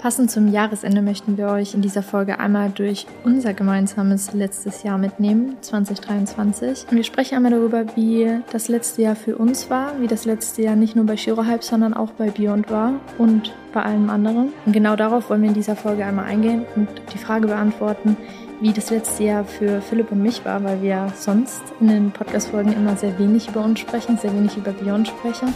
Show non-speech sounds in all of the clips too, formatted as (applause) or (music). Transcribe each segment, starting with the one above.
Passend zum Jahresende möchten wir euch in dieser Folge einmal durch unser gemeinsames letztes Jahr mitnehmen, 2023. Und wir sprechen einmal darüber, wie das letzte Jahr für uns war, wie das letzte Jahr nicht nur bei Hype, sondern auch bei Beyond war und bei allem anderen. Und genau darauf wollen wir in dieser Folge einmal eingehen und die Frage beantworten, wie das letzte Jahr für Philipp und mich war, weil wir sonst in den Podcast-Folgen immer sehr wenig über uns sprechen, sehr wenig über Beyond sprechen.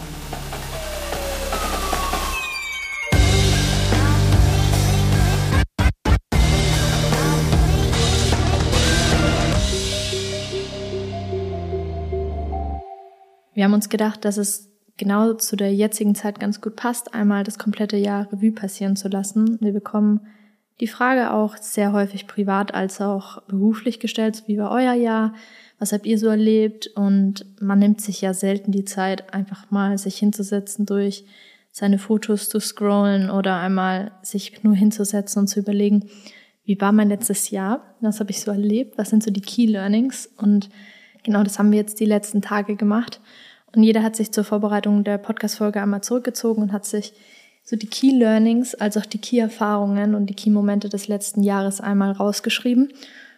Wir haben uns gedacht, dass es genau zu der jetzigen Zeit ganz gut passt, einmal das komplette Jahr Revue passieren zu lassen. Wir bekommen die Frage auch sehr häufig privat als auch beruflich gestellt, wie war euer Jahr? Was habt ihr so erlebt? Und man nimmt sich ja selten die Zeit, einfach mal sich hinzusetzen, durch seine Fotos zu scrollen oder einmal sich nur hinzusetzen und zu überlegen, wie war mein letztes Jahr? Was habe ich so erlebt? Was sind so die Key Learnings? Und genau das haben wir jetzt die letzten Tage gemacht. Und jeder hat sich zur Vorbereitung der Podcast-Folge einmal zurückgezogen und hat sich so die Key Learnings als auch die Key Erfahrungen und die Key Momente des letzten Jahres einmal rausgeschrieben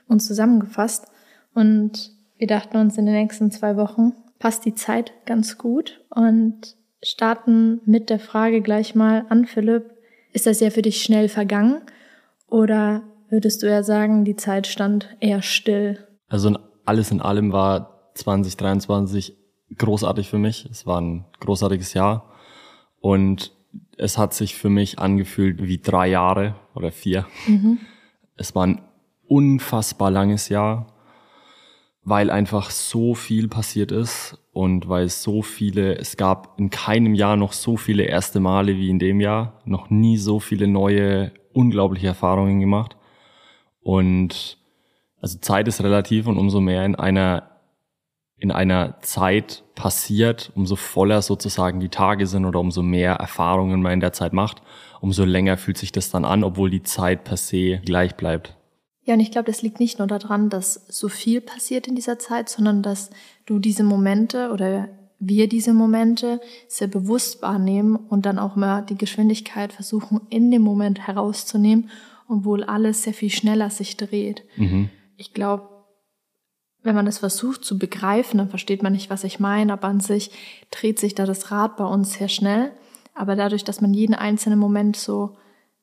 und zusammengefasst. Und wir dachten uns in den nächsten zwei Wochen passt die Zeit ganz gut und starten mit der Frage gleich mal an Philipp. Ist das ja für dich schnell vergangen oder würdest du ja sagen, die Zeit stand eher still? Also alles in allem war 2023 großartig für mich. Es war ein großartiges Jahr und es hat sich für mich angefühlt wie drei Jahre oder vier. Mhm. Es war ein unfassbar langes Jahr, weil einfach so viel passiert ist und weil so viele, es gab in keinem Jahr noch so viele erste Male wie in dem Jahr, noch nie so viele neue, unglaubliche Erfahrungen gemacht. Und also Zeit ist relativ und umso mehr in einer in einer Zeit passiert, umso voller sozusagen die Tage sind oder umso mehr Erfahrungen man in der Zeit macht, umso länger fühlt sich das dann an, obwohl die Zeit per se gleich bleibt. Ja, und ich glaube, das liegt nicht nur daran, dass so viel passiert in dieser Zeit, sondern dass du diese Momente oder wir diese Momente sehr bewusst wahrnehmen und dann auch mal die Geschwindigkeit versuchen, in dem Moment herauszunehmen, obwohl alles sehr viel schneller sich dreht. Mhm. Ich glaube, wenn man das versucht zu begreifen, dann versteht man nicht, was ich meine, aber an sich dreht sich da das Rad bei uns sehr schnell. Aber dadurch, dass man jeden einzelnen Moment so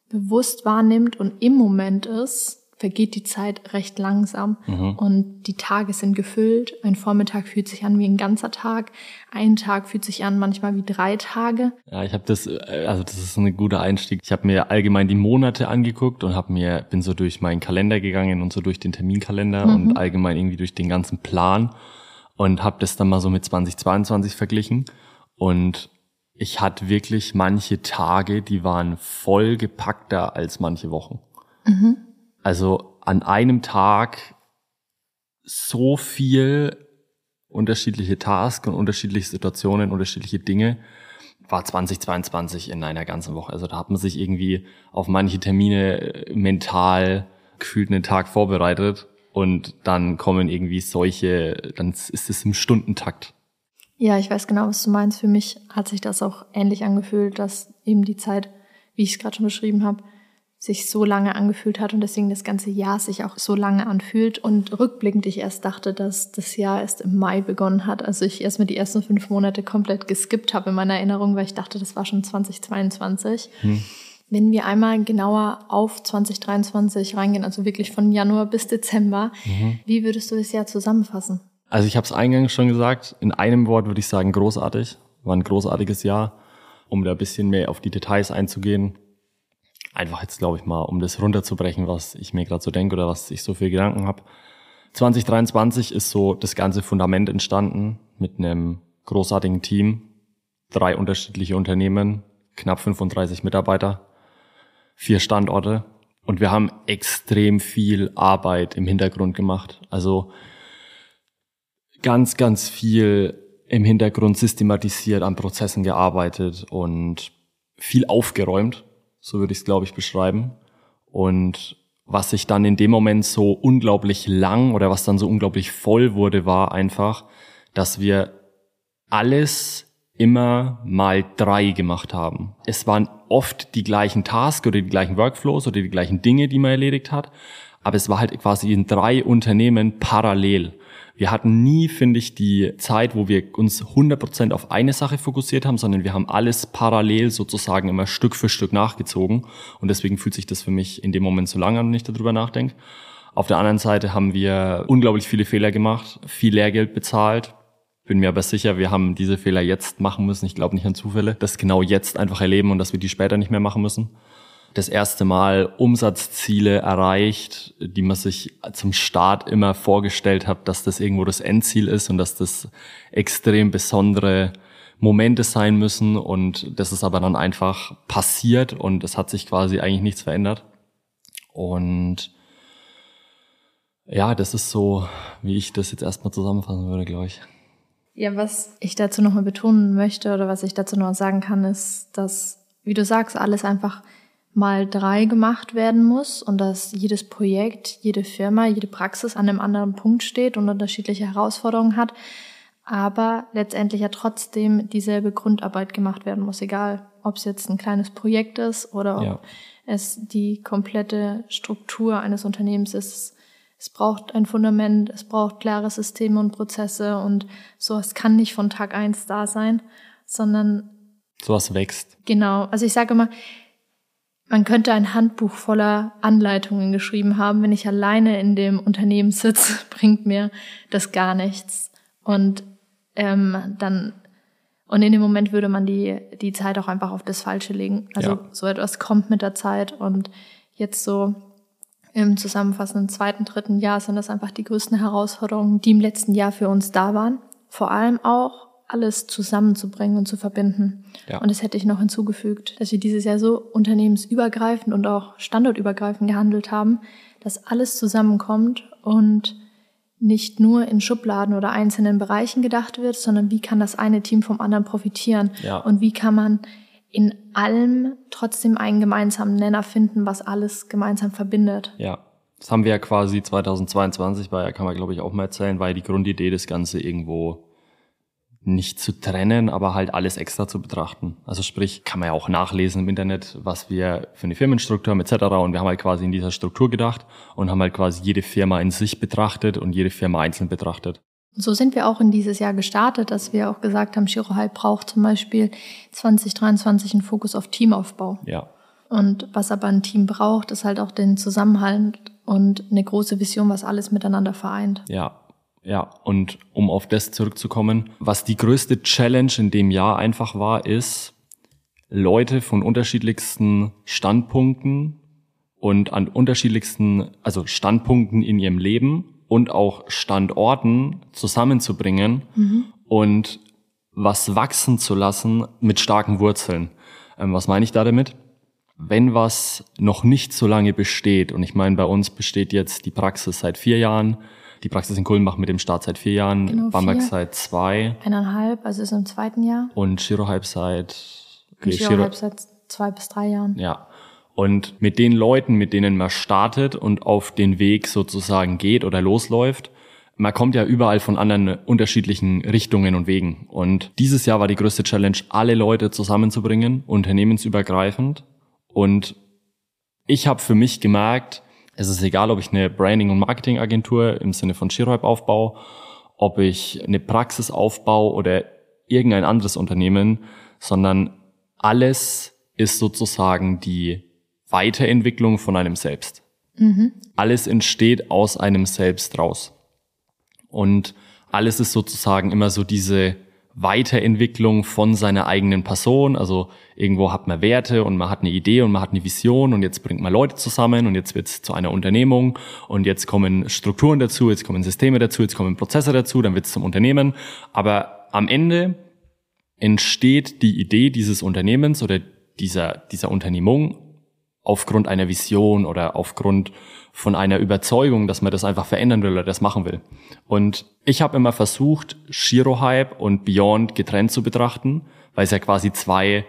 bewusst wahrnimmt und im Moment ist, vergeht die Zeit recht langsam mhm. und die Tage sind gefüllt. Ein Vormittag fühlt sich an wie ein ganzer Tag, ein Tag fühlt sich an manchmal wie drei Tage. Ja, ich habe das, äh, also das ist ein guter Einstieg. Ich habe mir allgemein die Monate angeguckt und habe mir bin so durch meinen Kalender gegangen und so durch den Terminkalender mhm. und allgemein irgendwie durch den ganzen Plan und habe das dann mal so mit 2022 verglichen und ich hatte wirklich manche Tage, die waren voll gepackter als manche Wochen. Mhm. Also an einem Tag so viel unterschiedliche Tasks und unterschiedliche Situationen, unterschiedliche Dinge war 2022 in einer ganzen Woche. Also da hat man sich irgendwie auf manche Termine äh, mental gefühlt einen Tag vorbereitet und dann kommen irgendwie solche, dann ist es im Stundentakt. Ja, ich weiß genau, was du meinst. Für mich hat sich das auch ähnlich angefühlt, dass eben die Zeit, wie ich es gerade schon beschrieben habe, sich so lange angefühlt hat und deswegen das ganze Jahr sich auch so lange anfühlt und rückblickend ich erst dachte, dass das Jahr erst im Mai begonnen hat. Also ich erst mal die ersten fünf Monate komplett geskippt habe in meiner Erinnerung, weil ich dachte, das war schon 2022. Hm. Wenn wir einmal genauer auf 2023 reingehen, also wirklich von Januar bis Dezember, mhm. wie würdest du das Jahr zusammenfassen? Also ich habe es eingangs schon gesagt, in einem Wort würde ich sagen großartig. War ein großartiges Jahr. Um da ein bisschen mehr auf die Details einzugehen, einfach jetzt, glaube ich mal, um das runterzubrechen, was ich mir gerade so denke oder was ich so für Gedanken habe. 2023 ist so das ganze Fundament entstanden mit einem großartigen Team, drei unterschiedliche Unternehmen, knapp 35 Mitarbeiter, vier Standorte und wir haben extrem viel Arbeit im Hintergrund gemacht. Also ganz, ganz viel im Hintergrund systematisiert, an Prozessen gearbeitet und viel aufgeräumt so würde ich es, glaube ich, beschreiben. Und was sich dann in dem Moment so unglaublich lang oder was dann so unglaublich voll wurde, war einfach, dass wir alles immer mal drei gemacht haben. Es waren oft die gleichen Tasks oder die gleichen Workflows oder die gleichen Dinge, die man erledigt hat, aber es war halt quasi in drei Unternehmen parallel. Wir hatten nie, finde ich, die Zeit, wo wir uns 100% auf eine Sache fokussiert haben, sondern wir haben alles parallel sozusagen immer Stück für Stück nachgezogen. Und deswegen fühlt sich das für mich in dem Moment so lange an, wenn ich darüber nachdenke. Auf der anderen Seite haben wir unglaublich viele Fehler gemacht, viel Lehrgeld bezahlt. Bin mir aber sicher, wir haben diese Fehler jetzt machen müssen. Ich glaube nicht an Zufälle, das genau jetzt einfach erleben und dass wir die später nicht mehr machen müssen das erste Mal Umsatzziele erreicht, die man sich zum Start immer vorgestellt hat, dass das irgendwo das Endziel ist und dass das extrem besondere Momente sein müssen und das ist aber dann einfach passiert und es hat sich quasi eigentlich nichts verändert. Und ja, das ist so, wie ich das jetzt erstmal zusammenfassen würde, glaube ich. Ja, was ich dazu nochmal betonen möchte oder was ich dazu noch sagen kann, ist, dass, wie du sagst, alles einfach mal drei gemacht werden muss und dass jedes Projekt, jede Firma, jede Praxis an einem anderen Punkt steht und unterschiedliche Herausforderungen hat, aber letztendlich ja trotzdem dieselbe Grundarbeit gemacht werden muss, egal ob es jetzt ein kleines Projekt ist oder ob ja. es die komplette Struktur eines Unternehmens ist. Es braucht ein Fundament, es braucht klare Systeme und Prozesse und so, es kann nicht von Tag eins da sein, sondern sowas wächst. Genau. Also ich sage immer, man könnte ein Handbuch voller Anleitungen geschrieben haben. Wenn ich alleine in dem Unternehmen sitze, (laughs) bringt mir das gar nichts. Und ähm, dann und in dem Moment würde man die die Zeit auch einfach auf das Falsche legen. Also ja. so etwas kommt mit der Zeit und jetzt so im zusammenfassenden zweiten, dritten Jahr sind das einfach die größten Herausforderungen, die im letzten Jahr für uns da waren. Vor allem auch alles zusammenzubringen und zu verbinden. Ja. Und das hätte ich noch hinzugefügt, dass wir dieses Jahr so unternehmensübergreifend und auch standortübergreifend gehandelt haben, dass alles zusammenkommt und nicht nur in Schubladen oder einzelnen Bereichen gedacht wird, sondern wie kann das eine Team vom anderen profitieren ja. und wie kann man in allem trotzdem einen gemeinsamen Nenner finden, was alles gemeinsam verbindet. Ja, das haben wir ja quasi 2022, war ja, kann man glaube ich auch mal erzählen, war ja die Grundidee, das Ganze irgendwo nicht zu trennen, aber halt alles extra zu betrachten. Also sprich, kann man ja auch nachlesen im Internet, was wir für eine Firmenstruktur haben etc. Und wir haben halt quasi in dieser Struktur gedacht und haben halt quasi jede Firma in sich betrachtet und jede Firma einzeln betrachtet. So sind wir auch in dieses Jahr gestartet, dass wir auch gesagt haben, Shirohai braucht zum Beispiel 2023 einen Fokus auf Teamaufbau. Ja. Und was aber ein Team braucht, ist halt auch den Zusammenhalt und eine große Vision, was alles miteinander vereint. Ja, ja, und um auf das zurückzukommen, was die größte Challenge in dem Jahr einfach war, ist, Leute von unterschiedlichsten Standpunkten und an unterschiedlichsten, also Standpunkten in ihrem Leben und auch Standorten zusammenzubringen mhm. und was wachsen zu lassen mit starken Wurzeln. Ähm, was meine ich da damit? Wenn was noch nicht so lange besteht, und ich meine, bei uns besteht jetzt die Praxis seit vier Jahren, die Praxis in Kulmbach mit dem Start seit vier Jahren, genau, Bamberg vier. seit zwei. Eineinhalb, also ist im zweiten Jahr. Und Shirohype seit... Okay, Shirohype seit zwei bis drei Jahren. Ja. Und mit den Leuten, mit denen man startet und auf den Weg sozusagen geht oder losläuft, man kommt ja überall von anderen unterschiedlichen Richtungen und Wegen. Und dieses Jahr war die größte Challenge, alle Leute zusammenzubringen, unternehmensübergreifend. Und ich habe für mich gemerkt, es ist egal, ob ich eine Branding- und Marketingagentur im Sinne von Chirohype aufbaue, ob ich eine Praxis aufbaue oder irgendein anderes Unternehmen, sondern alles ist sozusagen die Weiterentwicklung von einem selbst. Mhm. Alles entsteht aus einem selbst raus. Und alles ist sozusagen immer so diese Weiterentwicklung von seiner eigenen Person. Also irgendwo hat man Werte und man hat eine Idee und man hat eine Vision und jetzt bringt man Leute zusammen und jetzt wird es zu einer Unternehmung und jetzt kommen Strukturen dazu, jetzt kommen Systeme dazu, jetzt kommen Prozesse dazu, dann wird es zum Unternehmen. Aber am Ende entsteht die Idee dieses Unternehmens oder dieser, dieser Unternehmung aufgrund einer Vision oder aufgrund von einer Überzeugung, dass man das einfach verändern will oder das machen will. Und ich habe immer versucht, Shiro Hype und Beyond getrennt zu betrachten, weil es ja quasi zwei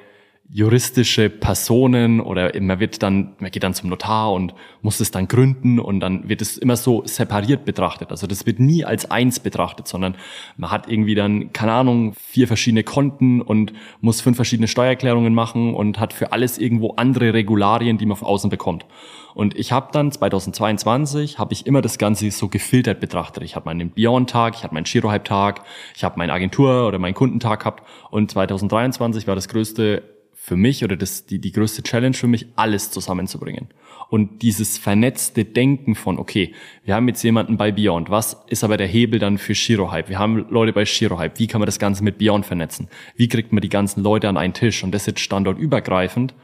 juristische Personen oder man wird dann, man geht dann zum Notar und muss es dann gründen und dann wird es immer so separiert betrachtet. Also das wird nie als eins betrachtet, sondern man hat irgendwie dann, keine Ahnung, vier verschiedene Konten und muss fünf verschiedene Steuererklärungen machen und hat für alles irgendwo andere Regularien, die man von außen bekommt. Und ich habe dann 2022 habe ich immer das Ganze so gefiltert betrachtet. Ich habe meinen Beyond-Tag, ich habe meinen Giro-Hype-Tag, ich habe meinen Agentur- oder meinen Kundentag gehabt. Und 2023 war das größte für mich oder das, die, die größte Challenge für mich, alles zusammenzubringen. Und dieses vernetzte Denken von, okay, wir haben jetzt jemanden bei Beyond, was ist aber der Hebel dann für Shirohype? Wir haben Leute bei Shirohype, wie kann man das Ganze mit Beyond vernetzen? Wie kriegt man die ganzen Leute an einen Tisch? Und das jetzt standortübergreifend.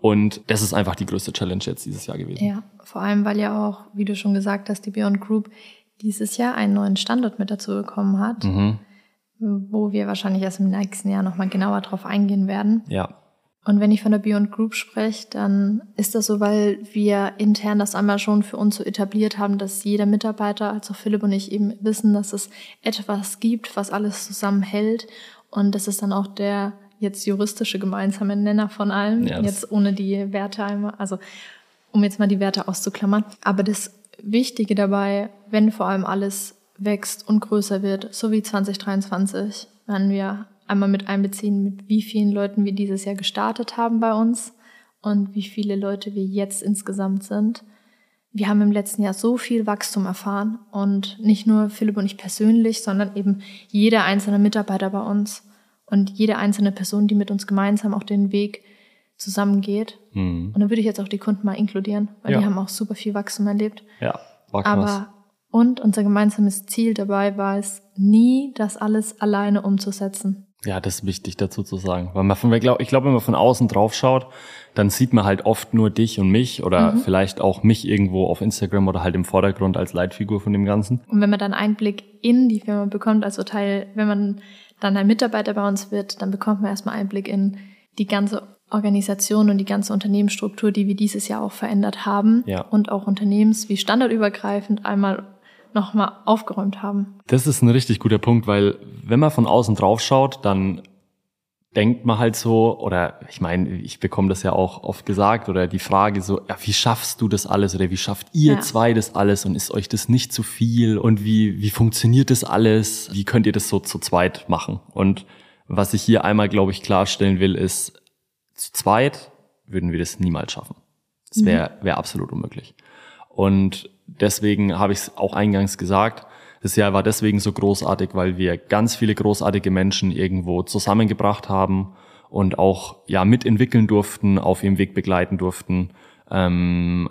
Und das ist einfach die größte Challenge jetzt dieses Jahr gewesen. Ja, vor allem, weil ja auch, wie du schon gesagt hast, die Beyond Group dieses Jahr einen neuen Standort mit dazu bekommen hat, mhm. wo wir wahrscheinlich erst im nächsten Jahr nochmal genauer drauf eingehen werden. Ja. Und wenn ich von der Beyond Group spreche, dann ist das so, weil wir intern das einmal schon für uns so etabliert haben, dass jeder Mitarbeiter, also Philipp und ich eben wissen, dass es etwas gibt, was alles zusammenhält. Und das ist dann auch der jetzt juristische gemeinsame Nenner von allem. Ja, jetzt ohne die Werte einmal, also um jetzt mal die Werte auszuklammern. Aber das Wichtige dabei, wenn vor allem alles wächst und größer wird, so wie 2023, werden wir einmal mit einbeziehen, mit wie vielen Leuten wir dieses Jahr gestartet haben bei uns und wie viele Leute wir jetzt insgesamt sind. Wir haben im letzten Jahr so viel Wachstum erfahren und nicht nur Philipp und ich persönlich, sondern eben jeder einzelne Mitarbeiter bei uns und jede einzelne Person, die mit uns gemeinsam auch den Weg zusammengeht. Mhm. Und da würde ich jetzt auch die Kunden mal inkludieren, weil ja. die haben auch super viel Wachstum erlebt. Ja, war krass. Aber und unser gemeinsames Ziel dabei war es, nie das alles alleine umzusetzen. Ja, das ist wichtig dazu zu sagen. Weil man von, ich glaube, wenn man von außen drauf schaut, dann sieht man halt oft nur dich und mich oder mhm. vielleicht auch mich irgendwo auf Instagram oder halt im Vordergrund als Leitfigur von dem Ganzen. Und wenn man dann Einblick in die Firma bekommt, also Teil, wenn man dann ein Mitarbeiter bei uns wird, dann bekommt man erstmal Einblick in die ganze Organisation und die ganze Unternehmensstruktur, die wir dieses Jahr auch verändert haben ja. und auch Unternehmens wie standardübergreifend einmal nochmal aufgeräumt haben. Das ist ein richtig guter Punkt, weil wenn man von außen drauf schaut, dann denkt man halt so, oder ich meine, ich bekomme das ja auch oft gesagt, oder die Frage so, ja, wie schaffst du das alles oder wie schafft ihr ja. zwei das alles und ist euch das nicht zu viel und wie, wie funktioniert das alles? Wie könnt ihr das so zu zweit machen? Und was ich hier einmal, glaube ich, klarstellen will, ist, zu zweit würden wir das niemals schaffen. Das wäre mhm. wär absolut unmöglich. Und deswegen habe ich es auch eingangs gesagt, das Jahr war deswegen so großartig, weil wir ganz viele großartige Menschen irgendwo zusammengebracht haben und auch ja mitentwickeln durften, auf ihrem Weg begleiten durften, ähm,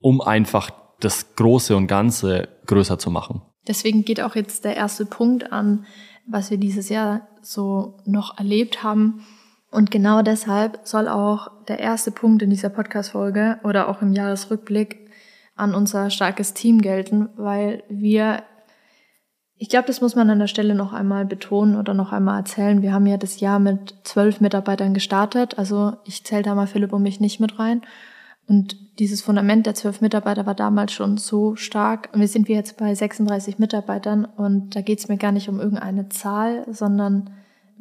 um einfach das Große und Ganze größer zu machen. Deswegen geht auch jetzt der erste Punkt an, was wir dieses Jahr so noch erlebt haben. Und genau deshalb soll auch der erste Punkt in dieser Podcast-Folge oder auch im Jahresrückblick an unser starkes Team gelten, weil wir ich glaube, das muss man an der Stelle noch einmal betonen oder noch einmal erzählen. Wir haben ja das Jahr mit zwölf Mitarbeitern gestartet. Also ich zähle da mal Philipp und mich nicht mit rein. Und dieses Fundament der zwölf Mitarbeiter war damals schon so stark. Und wir sind wir jetzt bei 36 Mitarbeitern. Und da geht es mir gar nicht um irgendeine Zahl, sondern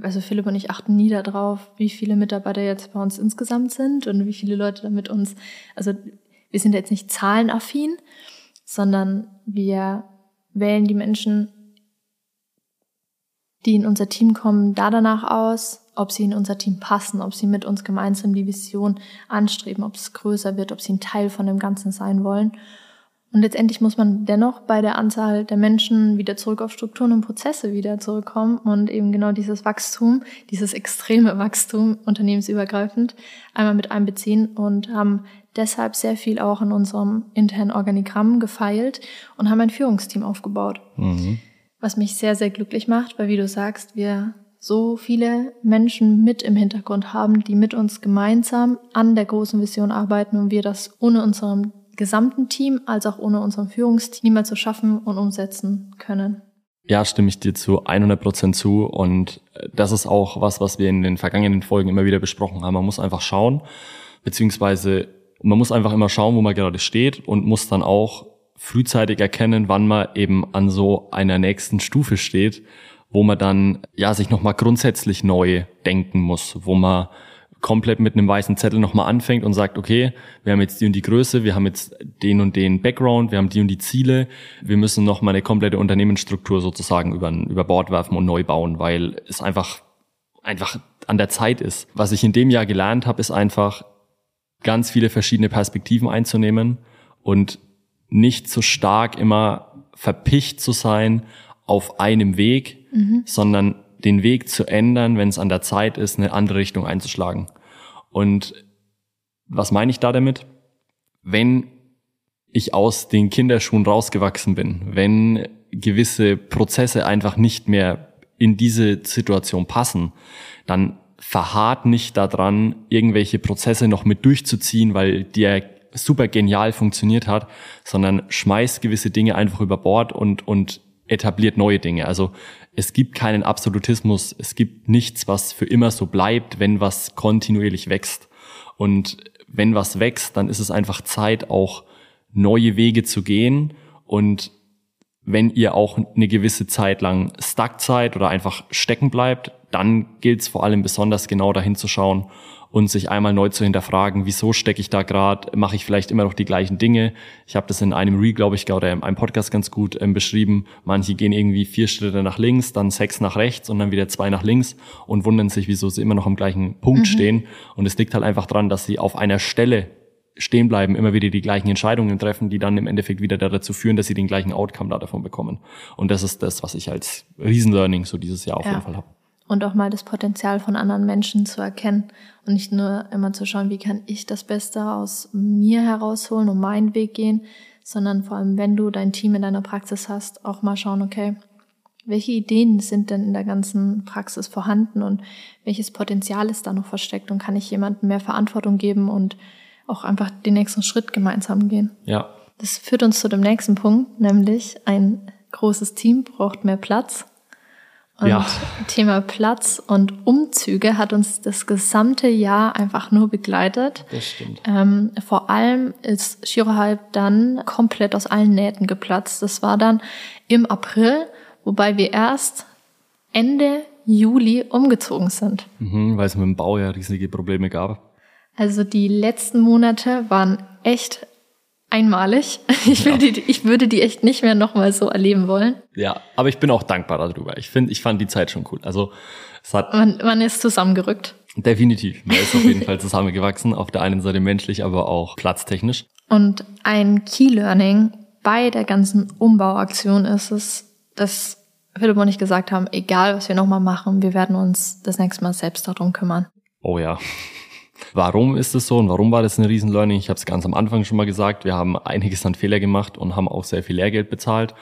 also Philipp und ich achten nie darauf, wie viele Mitarbeiter jetzt bei uns insgesamt sind und wie viele Leute da mit uns. Also wir sind jetzt nicht zahlenaffin, sondern wir wählen die Menschen die in unser Team kommen, da danach aus, ob sie in unser Team passen, ob sie mit uns gemeinsam die Vision anstreben, ob es größer wird, ob sie ein Teil von dem Ganzen sein wollen. Und letztendlich muss man dennoch bei der Anzahl der Menschen wieder zurück auf Strukturen und Prozesse wieder zurückkommen und eben genau dieses Wachstum, dieses extreme Wachstum unternehmensübergreifend einmal mit einbeziehen und haben deshalb sehr viel auch in unserem internen Organigramm gefeilt und haben ein Führungsteam aufgebaut. Mhm was mich sehr, sehr glücklich macht, weil wie du sagst, wir so viele Menschen mit im Hintergrund haben, die mit uns gemeinsam an der großen Vision arbeiten und wir das ohne unserem gesamten Team als auch ohne unserem Führungsteam niemals schaffen und umsetzen können. Ja, stimme ich dir zu 100 Prozent zu und äh, das ist auch was, was wir in den vergangenen Folgen immer wieder besprochen haben. Man muss einfach schauen, beziehungsweise man muss einfach immer schauen, wo man gerade steht und muss dann auch frühzeitig erkennen, wann man eben an so einer nächsten Stufe steht, wo man dann ja sich nochmal grundsätzlich neu denken muss, wo man komplett mit einem weißen Zettel nochmal anfängt und sagt, okay, wir haben jetzt die und die Größe, wir haben jetzt den und den Background, wir haben die und die Ziele, wir müssen nochmal eine komplette Unternehmensstruktur sozusagen über, über Bord werfen und neu bauen, weil es einfach, einfach an der Zeit ist. Was ich in dem Jahr gelernt habe, ist einfach ganz viele verschiedene Perspektiven einzunehmen und nicht so stark immer verpicht zu sein auf einem Weg, mhm. sondern den Weg zu ändern, wenn es an der Zeit ist, eine andere Richtung einzuschlagen. Und was meine ich da damit? Wenn ich aus den Kinderschuhen rausgewachsen bin, wenn gewisse Prozesse einfach nicht mehr in diese Situation passen, dann verharrt nicht daran, irgendwelche Prozesse noch mit durchzuziehen, weil der super genial funktioniert hat, sondern schmeißt gewisse Dinge einfach über Bord und, und etabliert neue Dinge. Also es gibt keinen Absolutismus, es gibt nichts, was für immer so bleibt, wenn was kontinuierlich wächst. Und wenn was wächst, dann ist es einfach Zeit, auch neue Wege zu gehen. Und wenn ihr auch eine gewisse Zeit lang stuck seid oder einfach stecken bleibt, dann gilt es vor allem besonders genau dahin zu schauen und sich einmal neu zu hinterfragen, wieso stecke ich da gerade, mache ich vielleicht immer noch die gleichen Dinge. Ich habe das in einem Re, glaube ich, oder in einem Podcast ganz gut ähm, beschrieben. Manche gehen irgendwie vier Schritte nach links, dann sechs nach rechts und dann wieder zwei nach links und wundern sich, wieso sie immer noch am gleichen Punkt mhm. stehen. Und es liegt halt einfach dran, dass sie auf einer Stelle stehen bleiben, immer wieder die gleichen Entscheidungen treffen, die dann im Endeffekt wieder dazu führen, dass sie den gleichen Outcome da davon bekommen. Und das ist das, was ich als Riesenlearning so dieses Jahr auf ja. jeden Fall habe und auch mal das Potenzial von anderen Menschen zu erkennen und nicht nur immer zu schauen, wie kann ich das Beste aus mir herausholen und meinen Weg gehen, sondern vor allem, wenn du dein Team in deiner Praxis hast, auch mal schauen, okay, welche Ideen sind denn in der ganzen Praxis vorhanden und welches Potenzial ist da noch versteckt und kann ich jemandem mehr Verantwortung geben und auch einfach den nächsten Schritt gemeinsam gehen. Ja. Das führt uns zu dem nächsten Punkt, nämlich ein großes Team braucht mehr Platz. Und ja. Thema Platz und Umzüge hat uns das gesamte Jahr einfach nur begleitet. Das stimmt. Ähm, vor allem ist Shirohalb dann komplett aus allen Nähten geplatzt. Das war dann im April, wobei wir erst Ende Juli umgezogen sind. Mhm, weil es mit dem Bau ja riesige Probleme gab. Also die letzten Monate waren echt einmalig. (laughs) Ich, ja. würde, die, ich würde die echt nicht mehr nochmal so erleben wollen. Ja, aber ich bin auch dankbar darüber. Ich finde, ich fand die Zeit schon cool. Also es hat. Man, man ist zusammengerückt. Definitiv. Man ist auf jeden Fall zusammengewachsen. Auf der einen Seite menschlich, aber auch platztechnisch. Und ein Key Learning bei der ganzen Umbauaktion ist es, dass Philipp und ich gesagt haben, egal was wir nochmal machen, wir werden uns das nächste Mal selbst darum kümmern. Oh ja. Warum ist es so und warum war das ein Riesen-Learning? Ich habe es ganz am Anfang schon mal gesagt, wir haben einiges an Fehler gemacht und haben auch sehr viel Lehrgeld bezahlt.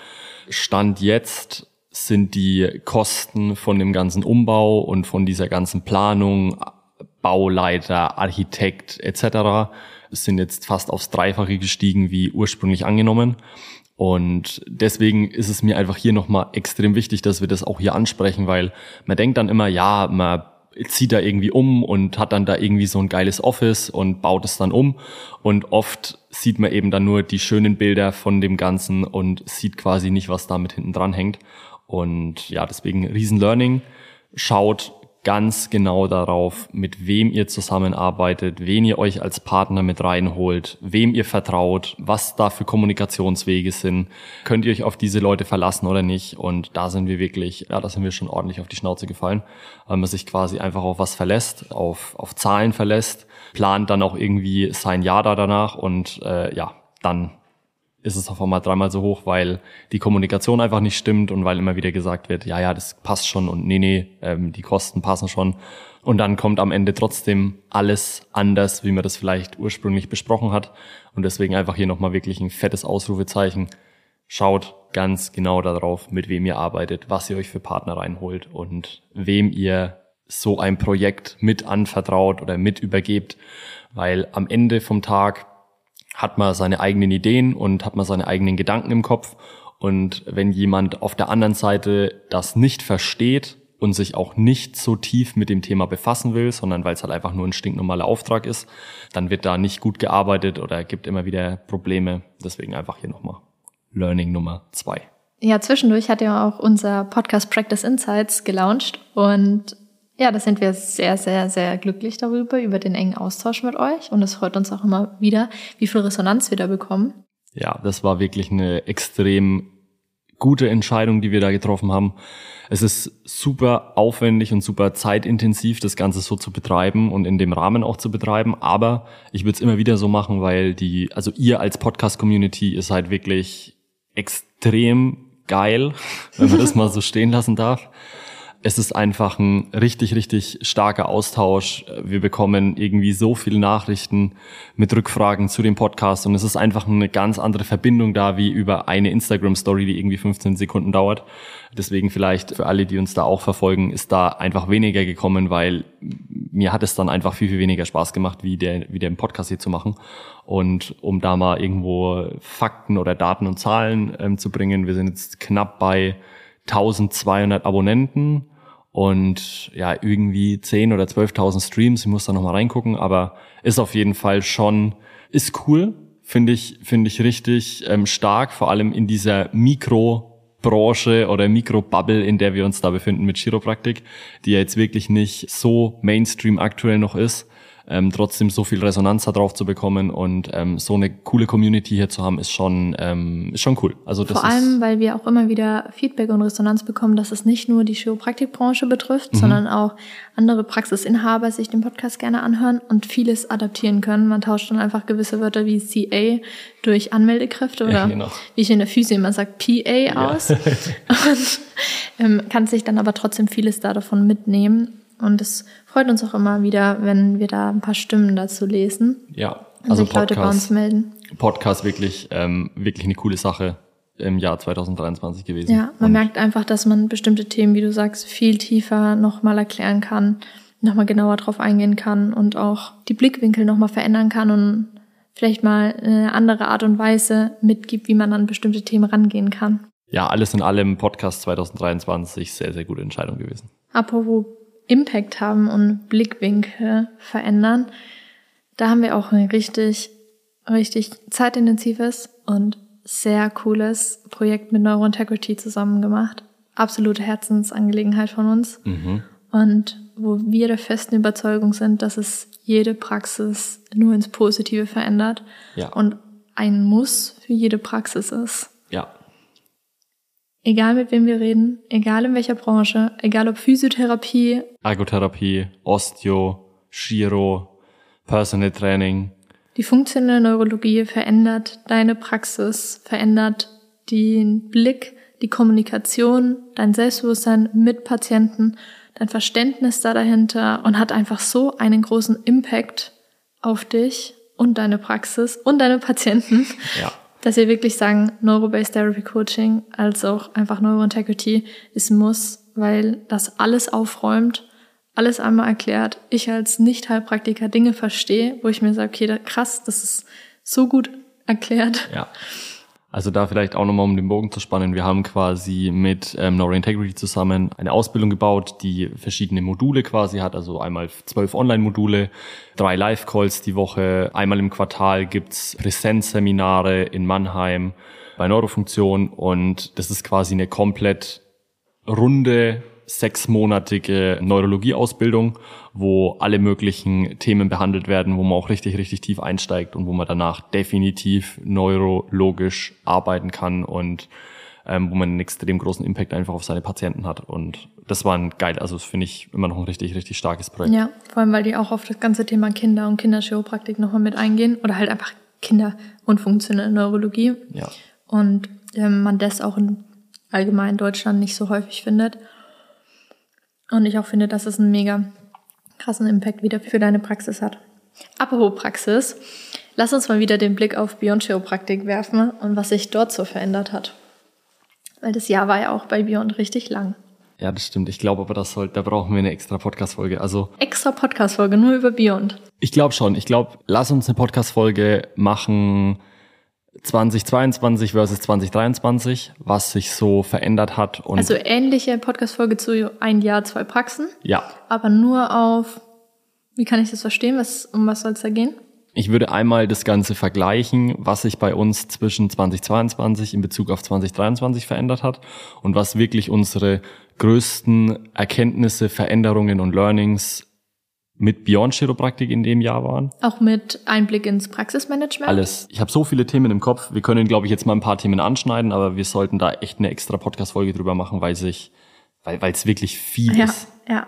Stand jetzt sind die Kosten von dem ganzen Umbau und von dieser ganzen Planung, Bauleiter, Architekt etc. sind jetzt fast aufs Dreifache gestiegen wie ursprünglich angenommen. Und deswegen ist es mir einfach hier nochmal extrem wichtig, dass wir das auch hier ansprechen, weil man denkt dann immer, ja, man zieht da irgendwie um und hat dann da irgendwie so ein geiles Office und baut es dann um. Und oft sieht man eben dann nur die schönen Bilder von dem Ganzen und sieht quasi nicht, was damit hinten dran hängt. Und ja, deswegen Riesen-Learning. Schaut ganz genau darauf, mit wem ihr zusammenarbeitet, wen ihr euch als Partner mit reinholt, wem ihr vertraut, was da für Kommunikationswege sind. Könnt ihr euch auf diese Leute verlassen oder nicht? Und da sind wir wirklich, ja, da sind wir schon ordentlich auf die Schnauze gefallen, weil man sich quasi einfach auf was verlässt, auf, auf Zahlen verlässt, plant dann auch irgendwie sein Jahr da danach und äh, ja, dann ist es auf einmal dreimal so hoch, weil die Kommunikation einfach nicht stimmt und weil immer wieder gesagt wird, ja, ja, das passt schon und nee, nee, ähm, die Kosten passen schon. Und dann kommt am Ende trotzdem alles anders, wie man das vielleicht ursprünglich besprochen hat. Und deswegen einfach hier nochmal wirklich ein fettes Ausrufezeichen. Schaut ganz genau darauf, mit wem ihr arbeitet, was ihr euch für Partner reinholt und wem ihr so ein Projekt mit anvertraut oder mit übergebt. Weil am Ende vom Tag hat man seine eigenen Ideen und hat man seine eigenen Gedanken im Kopf. Und wenn jemand auf der anderen Seite das nicht versteht und sich auch nicht so tief mit dem Thema befassen will, sondern weil es halt einfach nur ein stinknormaler Auftrag ist, dann wird da nicht gut gearbeitet oder gibt immer wieder Probleme. Deswegen einfach hier nochmal Learning Nummer zwei. Ja, zwischendurch hat ja auch unser Podcast Practice Insights gelauncht und Ja, da sind wir sehr, sehr, sehr glücklich darüber, über den engen Austausch mit euch. Und es freut uns auch immer wieder, wie viel Resonanz wir da bekommen. Ja, das war wirklich eine extrem gute Entscheidung, die wir da getroffen haben. Es ist super aufwendig und super zeitintensiv, das Ganze so zu betreiben und in dem Rahmen auch zu betreiben. Aber ich würde es immer wieder so machen, weil die, also ihr als Podcast-Community ist halt wirklich extrem geil, wenn man das (laughs) mal so stehen lassen darf es ist einfach ein richtig, richtig starker Austausch. Wir bekommen irgendwie so viele Nachrichten mit Rückfragen zu dem Podcast und es ist einfach eine ganz andere Verbindung da wie über eine Instagram-Story, die irgendwie 15 Sekunden dauert. Deswegen vielleicht für alle, die uns da auch verfolgen, ist da einfach weniger gekommen, weil mir hat es dann einfach viel, viel weniger Spaß gemacht, wie der, wie der Podcast hier zu machen. Und um da mal irgendwo Fakten oder Daten und Zahlen ähm, zu bringen, wir sind jetzt knapp bei 1200 Abonnenten und ja, irgendwie 10 oder 12.000 Streams. Ich muss da nochmal reingucken, aber ist auf jeden Fall schon, ist cool, finde ich, finde ich richtig ähm, stark, vor allem in dieser Mikrobranche oder Mikrobubble, in der wir uns da befinden mit Chiropraktik, die ja jetzt wirklich nicht so Mainstream aktuell noch ist ähm, trotzdem so viel Resonanz darauf zu bekommen und ähm, so eine coole Community hier zu haben, ist schon, ähm, ist schon cool. Also das Vor allem, weil wir auch immer wieder Feedback und Resonanz bekommen, dass es nicht nur die Chiropraktikbranche betrifft, mhm. sondern auch andere Praxisinhaber sich den Podcast gerne anhören und vieles adaptieren können. Man tauscht dann einfach gewisse Wörter wie CA durch Anmeldekräfte oder ja, genau. wie ich in der Physik immer sage, PA aus. Ja. (laughs) und ähm, kann sich dann aber trotzdem vieles da davon mitnehmen. Und es freut uns auch immer wieder, wenn wir da ein paar Stimmen dazu lesen. Ja, also sich Podcast, Leute bei uns melden. Podcast wirklich, ähm, wirklich eine coole Sache im Jahr 2023 gewesen. Ja, man Und merkt einfach, dass man bestimmte Themen, wie du sagst, viel tiefer nochmal erklären kann, nochmal genauer drauf eingehen kann und auch die Blickwinkel nochmal verändern kann und vielleicht mal eine andere Art und Weise mitgibt, wie man an bestimmte Themen rangehen kann. Ja, alles in allem Podcast 2023 sehr, sehr gute Entscheidung gewesen. Apropos Impact haben und Blickwinkel verändern. Da haben wir auch ein richtig, richtig zeitintensives und sehr cooles Projekt mit Neurointegrity zusammen gemacht. Absolute Herzensangelegenheit von uns. Mhm. Und wo wir der festen Überzeugung sind, dass es jede Praxis nur ins Positive verändert ja. und ein Muss für jede Praxis ist. Egal mit wem wir reden, egal in welcher Branche, egal ob Physiotherapie, Ergotherapie, Osteo, Chiro, Personal Training. Die funktionelle Neurologie verändert deine Praxis, verändert den Blick, die Kommunikation, dein Selbstbewusstsein mit Patienten, dein Verständnis da dahinter und hat einfach so einen großen Impact auf dich und deine Praxis und deine Patienten. Ja dass wir wirklich sagen, Neurobased Therapy Coaching als auch einfach Neurointegrity ist Muss, weil das alles aufräumt, alles einmal erklärt. Ich als Nicht-Heilpraktiker Dinge verstehe, wo ich mir sage, okay, krass, das ist so gut erklärt. Ja. Also da vielleicht auch nochmal, um den Bogen zu spannen, wir haben quasi mit ähm, Neurointegrity zusammen eine Ausbildung gebaut, die verschiedene Module quasi hat, also einmal zwölf Online-Module, drei Live-Calls die Woche, einmal im Quartal gibt's Präsenzseminare in Mannheim bei Neurofunktion. Und das ist quasi eine komplett runde sechsmonatige Neurologieausbildung, wo alle möglichen Themen behandelt werden, wo man auch richtig, richtig tief einsteigt und wo man danach definitiv neurologisch arbeiten kann und ähm, wo man einen extrem großen Impact einfach auf seine Patienten hat. Und das war ein geil, also das finde ich immer noch ein richtig, richtig starkes Projekt. Ja, vor allem, weil die auch auf das ganze Thema Kinder und Kinderchiropraktik nochmal mit eingehen oder halt einfach Kinder und funktionelle Neurologie. Ja. Und ähm, man das auch in allgemein Deutschland nicht so häufig findet. Und ich auch finde, dass es einen mega krassen Impact wieder für deine Praxis hat. Apropos Praxis, lass uns mal wieder den Blick auf Beyond Chiropraktik werfen und was sich dort so verändert hat. Weil das Jahr war ja auch bei Beyond richtig lang. Ja, das stimmt. Ich glaube aber, das soll, da brauchen wir eine extra Podcast-Folge. Also extra Podcast-Folge nur über Beyond. Ich glaube schon. Ich glaube, lass uns eine Podcast-Folge machen 2022 versus 2023, was sich so verändert hat. Und also ähnliche Podcast-Folge zu ein Jahr, zwei Praxen. Ja. Aber nur auf, wie kann ich das verstehen? Was, um was soll es da gehen? Ich würde einmal das Ganze vergleichen, was sich bei uns zwischen 2022 in Bezug auf 2023 verändert hat und was wirklich unsere größten Erkenntnisse, Veränderungen und Learnings mit Beyond Chiropraktik in dem Jahr waren. Auch mit Einblick ins Praxismanagement? Alles. Ich habe so viele Themen im Kopf. Wir können, glaube ich, jetzt mal ein paar Themen anschneiden, aber wir sollten da echt eine extra Podcast-Folge drüber machen, weil sich, weil es wirklich viel ja, ist. Ja,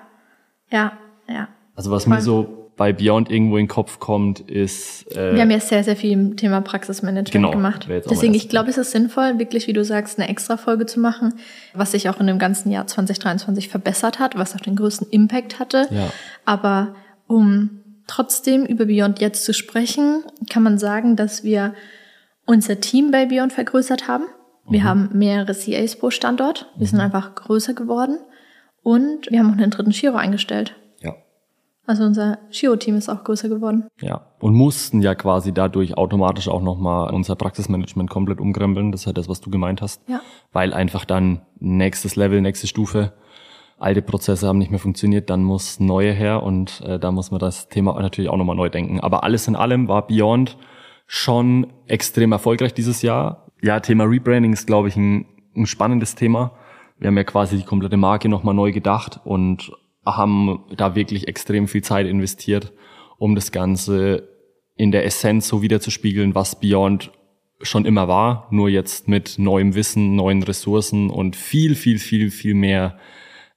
ja, ja. Also was Voll. mir so bei Beyond irgendwo in den Kopf kommt, ist. Äh, Wir haben ja sehr, sehr viel im Thema Praxismanagement genau, gemacht. Deswegen, ich glaube, es ist sinnvoll, wirklich, wie du sagst, eine extra Folge zu machen, was sich auch in dem ganzen Jahr 2023 verbessert hat, was auch den größten Impact hatte. Ja. Aber um trotzdem über Beyond jetzt zu sprechen, kann man sagen, dass wir unser Team bei Beyond vergrößert haben. Wir mhm. haben mehrere CAs pro Standort. Wir mhm. sind einfach größer geworden. Und wir haben auch einen dritten Chiro eingestellt. Also unser Shio-Team ist auch größer geworden. Ja, und mussten ja quasi dadurch automatisch auch nochmal unser Praxismanagement komplett umkrempeln. Das ist halt das, was du gemeint hast. Ja. Weil einfach dann nächstes Level, nächste Stufe, alte Prozesse haben nicht mehr funktioniert, dann muss neue her und äh, da muss man das Thema natürlich auch nochmal neu denken. Aber alles in allem war Beyond schon extrem erfolgreich dieses Jahr. Ja, Thema Rebranding ist, glaube ich, ein, ein spannendes Thema. Wir haben ja quasi die komplette Marke nochmal neu gedacht und haben da wirklich extrem viel Zeit investiert, um das Ganze in der Essenz so wiederzuspiegeln, was Beyond schon immer war, nur jetzt mit neuem Wissen, neuen Ressourcen und viel, viel, viel, viel mehr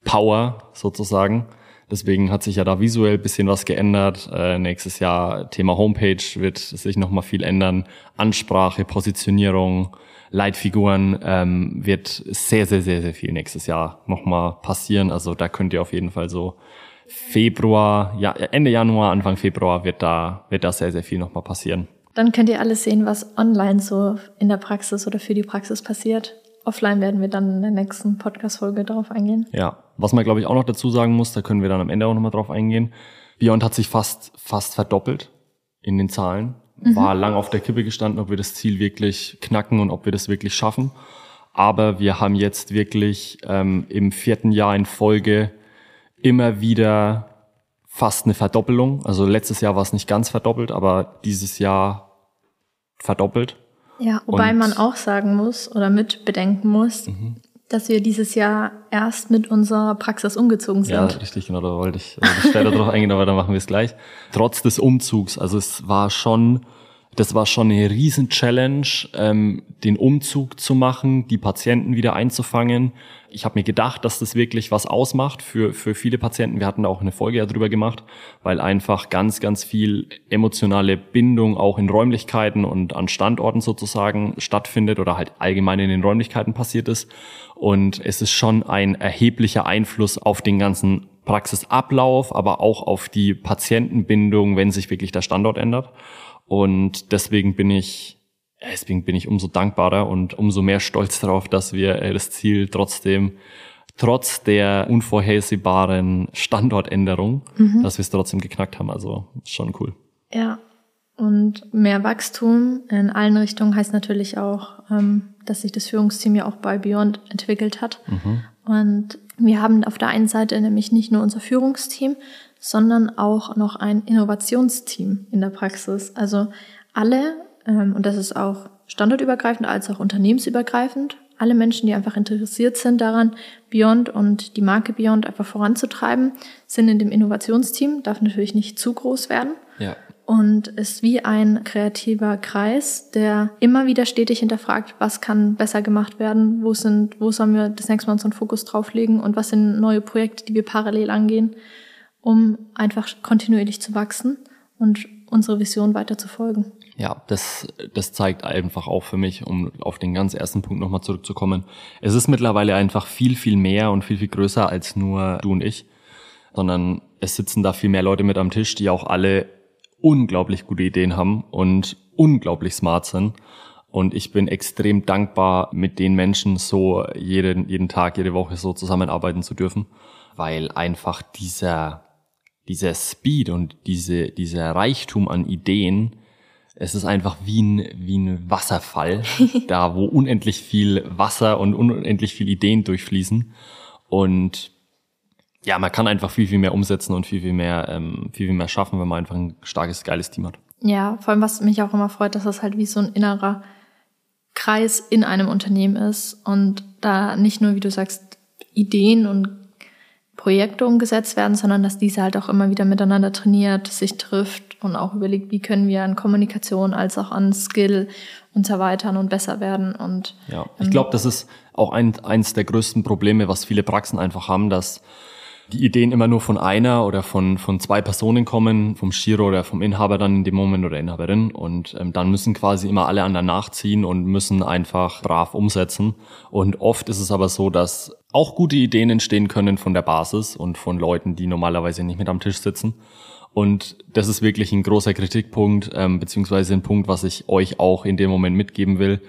Power sozusagen. Deswegen hat sich ja da visuell bisschen was geändert. Äh, nächstes Jahr Thema Homepage wird sich nochmal viel ändern. Ansprache, Positionierung, Leitfiguren ähm, wird sehr, sehr, sehr, sehr viel nächstes Jahr nochmal passieren. Also da könnt ihr auf jeden Fall so Februar, ja, Ende Januar, Anfang Februar wird da, wird da sehr, sehr viel nochmal passieren. Dann könnt ihr alles sehen, was online so in der Praxis oder für die Praxis passiert. Offline werden wir dann in der nächsten Podcast-Folge darauf eingehen. Ja, was man glaube ich auch noch dazu sagen muss, da können wir dann am Ende auch nochmal drauf eingehen. Beyond hat sich fast, fast verdoppelt in den Zahlen mhm. war lang auf der Kippe gestanden, ob wir das Ziel wirklich knacken und ob wir das wirklich schaffen. Aber wir haben jetzt wirklich ähm, im vierten Jahr in Folge immer wieder fast eine Verdoppelung. Also letztes Jahr war es nicht ganz verdoppelt, aber dieses Jahr verdoppelt. Ja, wobei und man auch sagen muss oder mit bedenken muss, mhm dass wir dieses Jahr erst mit unserer Praxis umgezogen sind. Ja, richtig, genau, da wollte ich, wollte ich später drauf eingehen, aber dann machen wir es gleich. Trotz des Umzugs, also es war schon, das war schon eine riesen Challenge, ähm, den Umzug zu machen, die Patienten wieder einzufangen. Ich habe mir gedacht, dass das wirklich was ausmacht für, für viele Patienten. Wir hatten auch eine Folge ja drüber gemacht, weil einfach ganz, ganz viel emotionale Bindung auch in Räumlichkeiten und an Standorten sozusagen stattfindet oder halt allgemein in den Räumlichkeiten passiert ist. Und es ist schon ein erheblicher Einfluss auf den ganzen Praxisablauf, aber auch auf die Patientenbindung, wenn sich wirklich der Standort ändert. Und deswegen bin ich, deswegen bin ich umso dankbarer und umso mehr stolz darauf, dass wir äh, das Ziel trotzdem trotz der unvorhersehbaren Standortänderung, mhm. dass wir es trotzdem geknackt haben. Also schon cool. Ja. Und mehr Wachstum in allen Richtungen heißt natürlich auch, ähm, dass sich das Führungsteam ja auch bei Beyond entwickelt hat. Mhm. Und wir haben auf der einen Seite nämlich nicht nur unser Führungsteam, sondern auch noch ein Innovationsteam in der Praxis. Also alle, ähm, und das ist auch standortübergreifend als auch unternehmensübergreifend, alle Menschen, die einfach interessiert sind daran, Beyond und die Marke Beyond einfach voranzutreiben, sind in dem Innovationsteam, darf natürlich nicht zu groß werden. Ja. Und ist wie ein kreativer Kreis, der immer wieder stetig hinterfragt, was kann besser gemacht werden, wo sind, wo sollen wir das nächste Mal unseren Fokus drauflegen und was sind neue Projekte, die wir parallel angehen um einfach kontinuierlich zu wachsen und unsere Vision weiter zu folgen. Ja, das, das zeigt einfach auch für mich, um auf den ganz ersten Punkt nochmal zurückzukommen. Es ist mittlerweile einfach viel, viel mehr und viel, viel größer als nur du und ich, sondern es sitzen da viel mehr Leute mit am Tisch, die auch alle unglaublich gute Ideen haben und unglaublich smart sind. Und ich bin extrem dankbar, mit den Menschen so jeden, jeden Tag, jede Woche so zusammenarbeiten zu dürfen, weil einfach dieser, dieser Speed und diese, dieser Reichtum an Ideen, es ist einfach wie ein, wie ein Wasserfall, (laughs) da wo unendlich viel Wasser und unendlich viel Ideen durchfließen. Und ja, man kann einfach viel, viel mehr umsetzen und viel, viel mehr, ähm, viel, viel mehr schaffen, wenn man einfach ein starkes, geiles Team hat. Ja, vor allem, was mich auch immer freut, dass das halt wie so ein innerer Kreis in einem Unternehmen ist und da nicht nur, wie du sagst, Ideen und Projekte umgesetzt werden, sondern dass diese halt auch immer wieder miteinander trainiert, sich trifft und auch überlegt, wie können wir an Kommunikation als auch an Skill uns erweitern und besser werden. Und ja, ich glaube, das ist auch ein, eins der größten Probleme, was viele Praxen einfach haben, dass die Ideen immer nur von einer oder von, von zwei Personen kommen, vom Shiro oder vom Inhaber dann in dem Moment oder Inhaberin. Und ähm, dann müssen quasi immer alle anderen nachziehen und müssen einfach brav umsetzen. Und oft ist es aber so, dass auch gute Ideen entstehen können von der Basis und von Leuten, die normalerweise nicht mit am Tisch sitzen. Und das ist wirklich ein großer Kritikpunkt, ähm, beziehungsweise ein Punkt, was ich euch auch in dem Moment mitgeben will.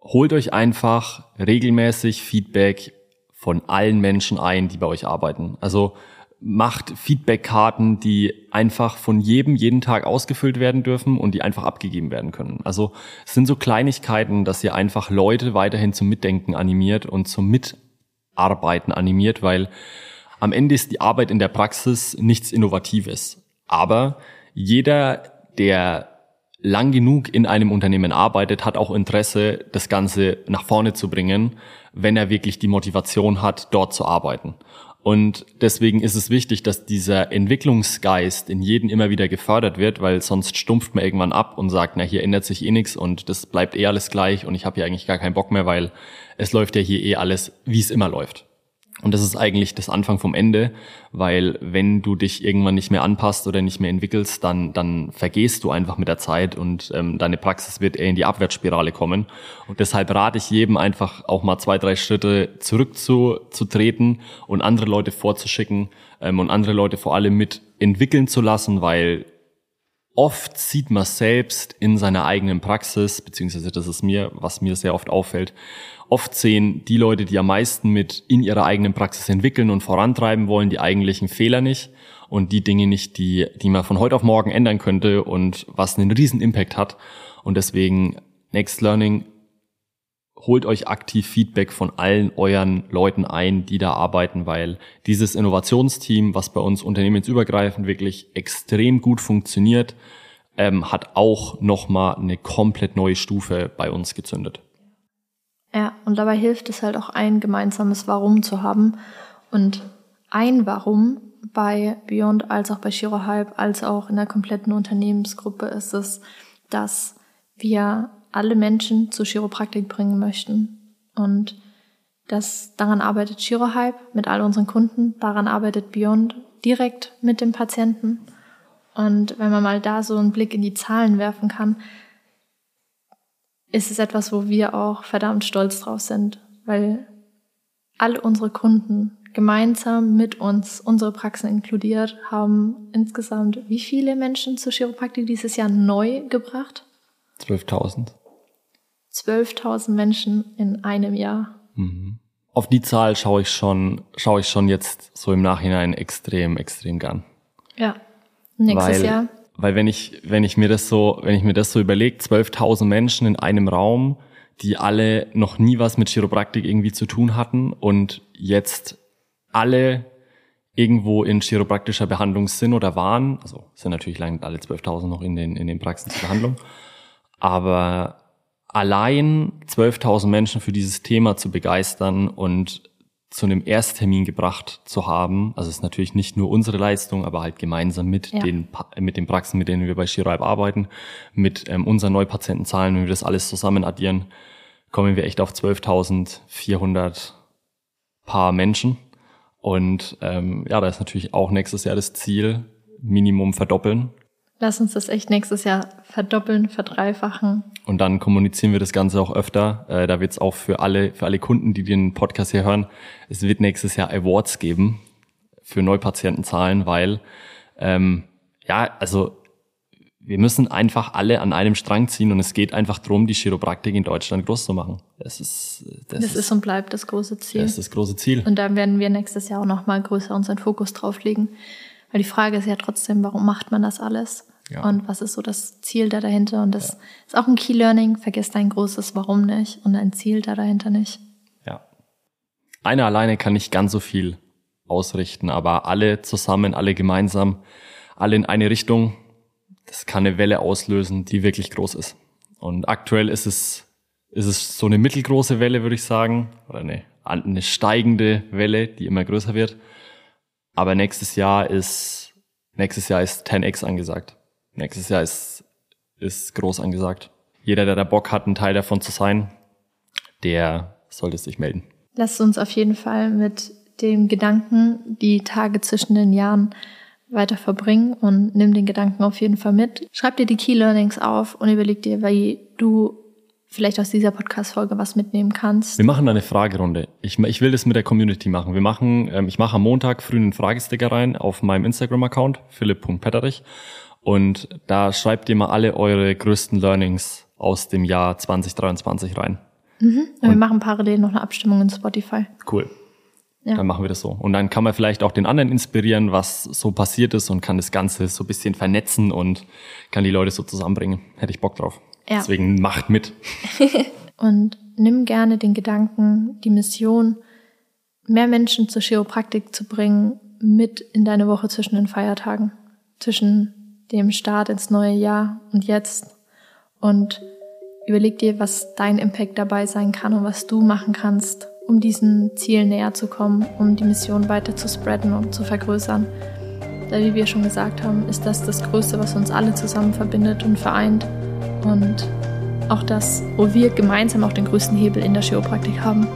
Holt euch einfach regelmäßig Feedback von allen Menschen ein, die bei euch arbeiten. Also macht Feedbackkarten, die einfach von jedem jeden Tag ausgefüllt werden dürfen und die einfach abgegeben werden können. Also es sind so Kleinigkeiten, dass ihr einfach Leute weiterhin zum Mitdenken animiert und zum Mitarbeiten animiert, weil am Ende ist die Arbeit in der Praxis nichts Innovatives. Aber jeder, der lang genug in einem Unternehmen arbeitet, hat auch Interesse, das Ganze nach vorne zu bringen, wenn er wirklich die Motivation hat, dort zu arbeiten. Und deswegen ist es wichtig, dass dieser Entwicklungsgeist in jedem immer wieder gefördert wird, weil sonst stumpft man irgendwann ab und sagt, na, hier ändert sich eh nichts und das bleibt eh alles gleich und ich habe hier eigentlich gar keinen Bock mehr, weil es läuft ja hier eh alles, wie es immer läuft. Und das ist eigentlich das Anfang vom Ende, weil wenn du dich irgendwann nicht mehr anpasst oder nicht mehr entwickelst, dann, dann vergehst du einfach mit der Zeit und ähm, deine Praxis wird eher in die Abwärtsspirale kommen. Und deshalb rate ich jedem einfach auch mal zwei, drei Schritte zurück zu, zu treten und andere Leute vorzuschicken ähm, und andere Leute vor allem mit entwickeln zu lassen, weil oft sieht man selbst in seiner eigenen Praxis, beziehungsweise das ist mir, was mir sehr oft auffällt, oft sehen die Leute, die am meisten mit in ihrer eigenen Praxis entwickeln und vorantreiben wollen, die eigentlichen Fehler nicht und die Dinge nicht, die, die man von heute auf morgen ändern könnte und was einen riesen Impact hat. Und deswegen Next Learning holt euch aktiv Feedback von allen euren Leuten ein, die da arbeiten, weil dieses Innovationsteam, was bei uns unternehmensübergreifend wirklich extrem gut funktioniert, ähm, hat auch nochmal eine komplett neue Stufe bei uns gezündet. Ja, und dabei hilft es halt auch ein gemeinsames Warum zu haben. Und ein Warum bei Beyond als auch bei Shiro Hype als auch in der kompletten Unternehmensgruppe ist es, dass wir alle Menschen zur Chiropraktik bringen möchten. Und das, daran arbeitet Shiro Hype mit all unseren Kunden, daran arbeitet Beyond direkt mit dem Patienten. Und wenn man mal da so einen Blick in die Zahlen werfen kann, ist es etwas, wo wir auch verdammt stolz drauf sind, weil alle unsere Kunden gemeinsam mit uns, unsere Praxen inkludiert, haben insgesamt wie viele Menschen zur Chiropraktik dieses Jahr neu gebracht? 12.000. 12.000 Menschen in einem Jahr. Mhm. Auf die Zahl schaue ich schon, schaue ich schon jetzt so im Nachhinein extrem, extrem gern. Ja. Nächstes Weil Jahr weil wenn ich, wenn ich mir das so, wenn ich mir das so überlege, 12.000 Menschen in einem Raum, die alle noch nie was mit Chiropraktik irgendwie zu tun hatten und jetzt alle irgendwo in chiropraktischer Behandlung sind oder waren, also sind natürlich lange alle 12.000 noch in den, in den Praxen zur Behandlung, aber allein 12.000 Menschen für dieses Thema zu begeistern und zu einem Ersttermin gebracht zu haben. Also es ist natürlich nicht nur unsere Leistung, aber halt gemeinsam mit ja. den mit den Praxen, mit denen wir bei Shiraib arbeiten, mit ähm, unseren Neupatientenzahlen, wenn wir das alles zusammen addieren, kommen wir echt auf 12.400 Paar Menschen. Und ähm, ja, da ist natürlich auch nächstes Jahr das Ziel, Minimum verdoppeln. Lass uns das echt nächstes Jahr verdoppeln, verdreifachen. Und dann kommunizieren wir das Ganze auch öfter. Äh, da wird es auch für alle, für alle Kunden, die den Podcast hier hören, es wird nächstes Jahr Awards geben für Neupatientenzahlen, weil ähm, ja, also wir müssen einfach alle an einem Strang ziehen und es geht einfach darum, die Chiropraktik in Deutschland groß zu machen. Das ist das, das ist, ist, und bleibt das große Ziel. Das ist das große Ziel. Und da werden wir nächstes Jahr auch noch mal größer unseren Fokus drauf legen. Weil die Frage ist ja trotzdem, warum macht man das alles? Ja. Und was ist so das Ziel da dahinter? Und das ja. ist auch ein Key Learning. Vergiss dein großes Warum nicht und dein Ziel da dahinter nicht. Ja. Einer alleine kann nicht ganz so viel ausrichten, aber alle zusammen, alle gemeinsam, alle in eine Richtung, das kann eine Welle auslösen, die wirklich groß ist. Und aktuell ist es, ist es so eine mittelgroße Welle, würde ich sagen, oder eine, eine steigende Welle, die immer größer wird. Aber nächstes Jahr ist, nächstes Jahr ist 10x angesagt. Nächstes Jahr ist, ist groß angesagt. Jeder, der da Bock hat, ein Teil davon zu sein, der sollte sich melden. Lasst uns auf jeden Fall mit dem Gedanken die Tage zwischen den Jahren weiter verbringen und nimm den Gedanken auf jeden Fall mit. Schreib dir die Key Learnings auf und überleg dir, wie du vielleicht aus dieser Podcast-Folge was mitnehmen kannst. Wir machen eine Fragerunde. Ich, ich will das mit der Community machen. Wir machen, ähm, ich mache am Montag früh einen Fragesticker rein auf meinem Instagram-Account, philipp.petterich. Und da schreibt ihr mal alle eure größten Learnings aus dem Jahr 2023 rein. Mhm. Und, und wir machen parallel noch eine Abstimmung in Spotify. Cool. Ja. Dann machen wir das so. Und dann kann man vielleicht auch den anderen inspirieren, was so passiert ist und kann das Ganze so ein bisschen vernetzen und kann die Leute so zusammenbringen. Hätte ich Bock drauf. Ja. Deswegen macht mit. (laughs) und nimm gerne den Gedanken, die Mission, mehr Menschen zur Chiropraktik zu bringen, mit in deine Woche zwischen den Feiertagen. Zwischen dem Start ins neue Jahr und jetzt. Und überleg dir, was dein Impact dabei sein kann und was du machen kannst, um diesen Zielen näher zu kommen, um die Mission weiter zu spreaden und zu vergrößern. Da, wie wir schon gesagt haben, ist das das Größte, was uns alle zusammen verbindet und vereint. Und auch das, wo wir gemeinsam auch den größten Hebel in der Chiropraktik haben.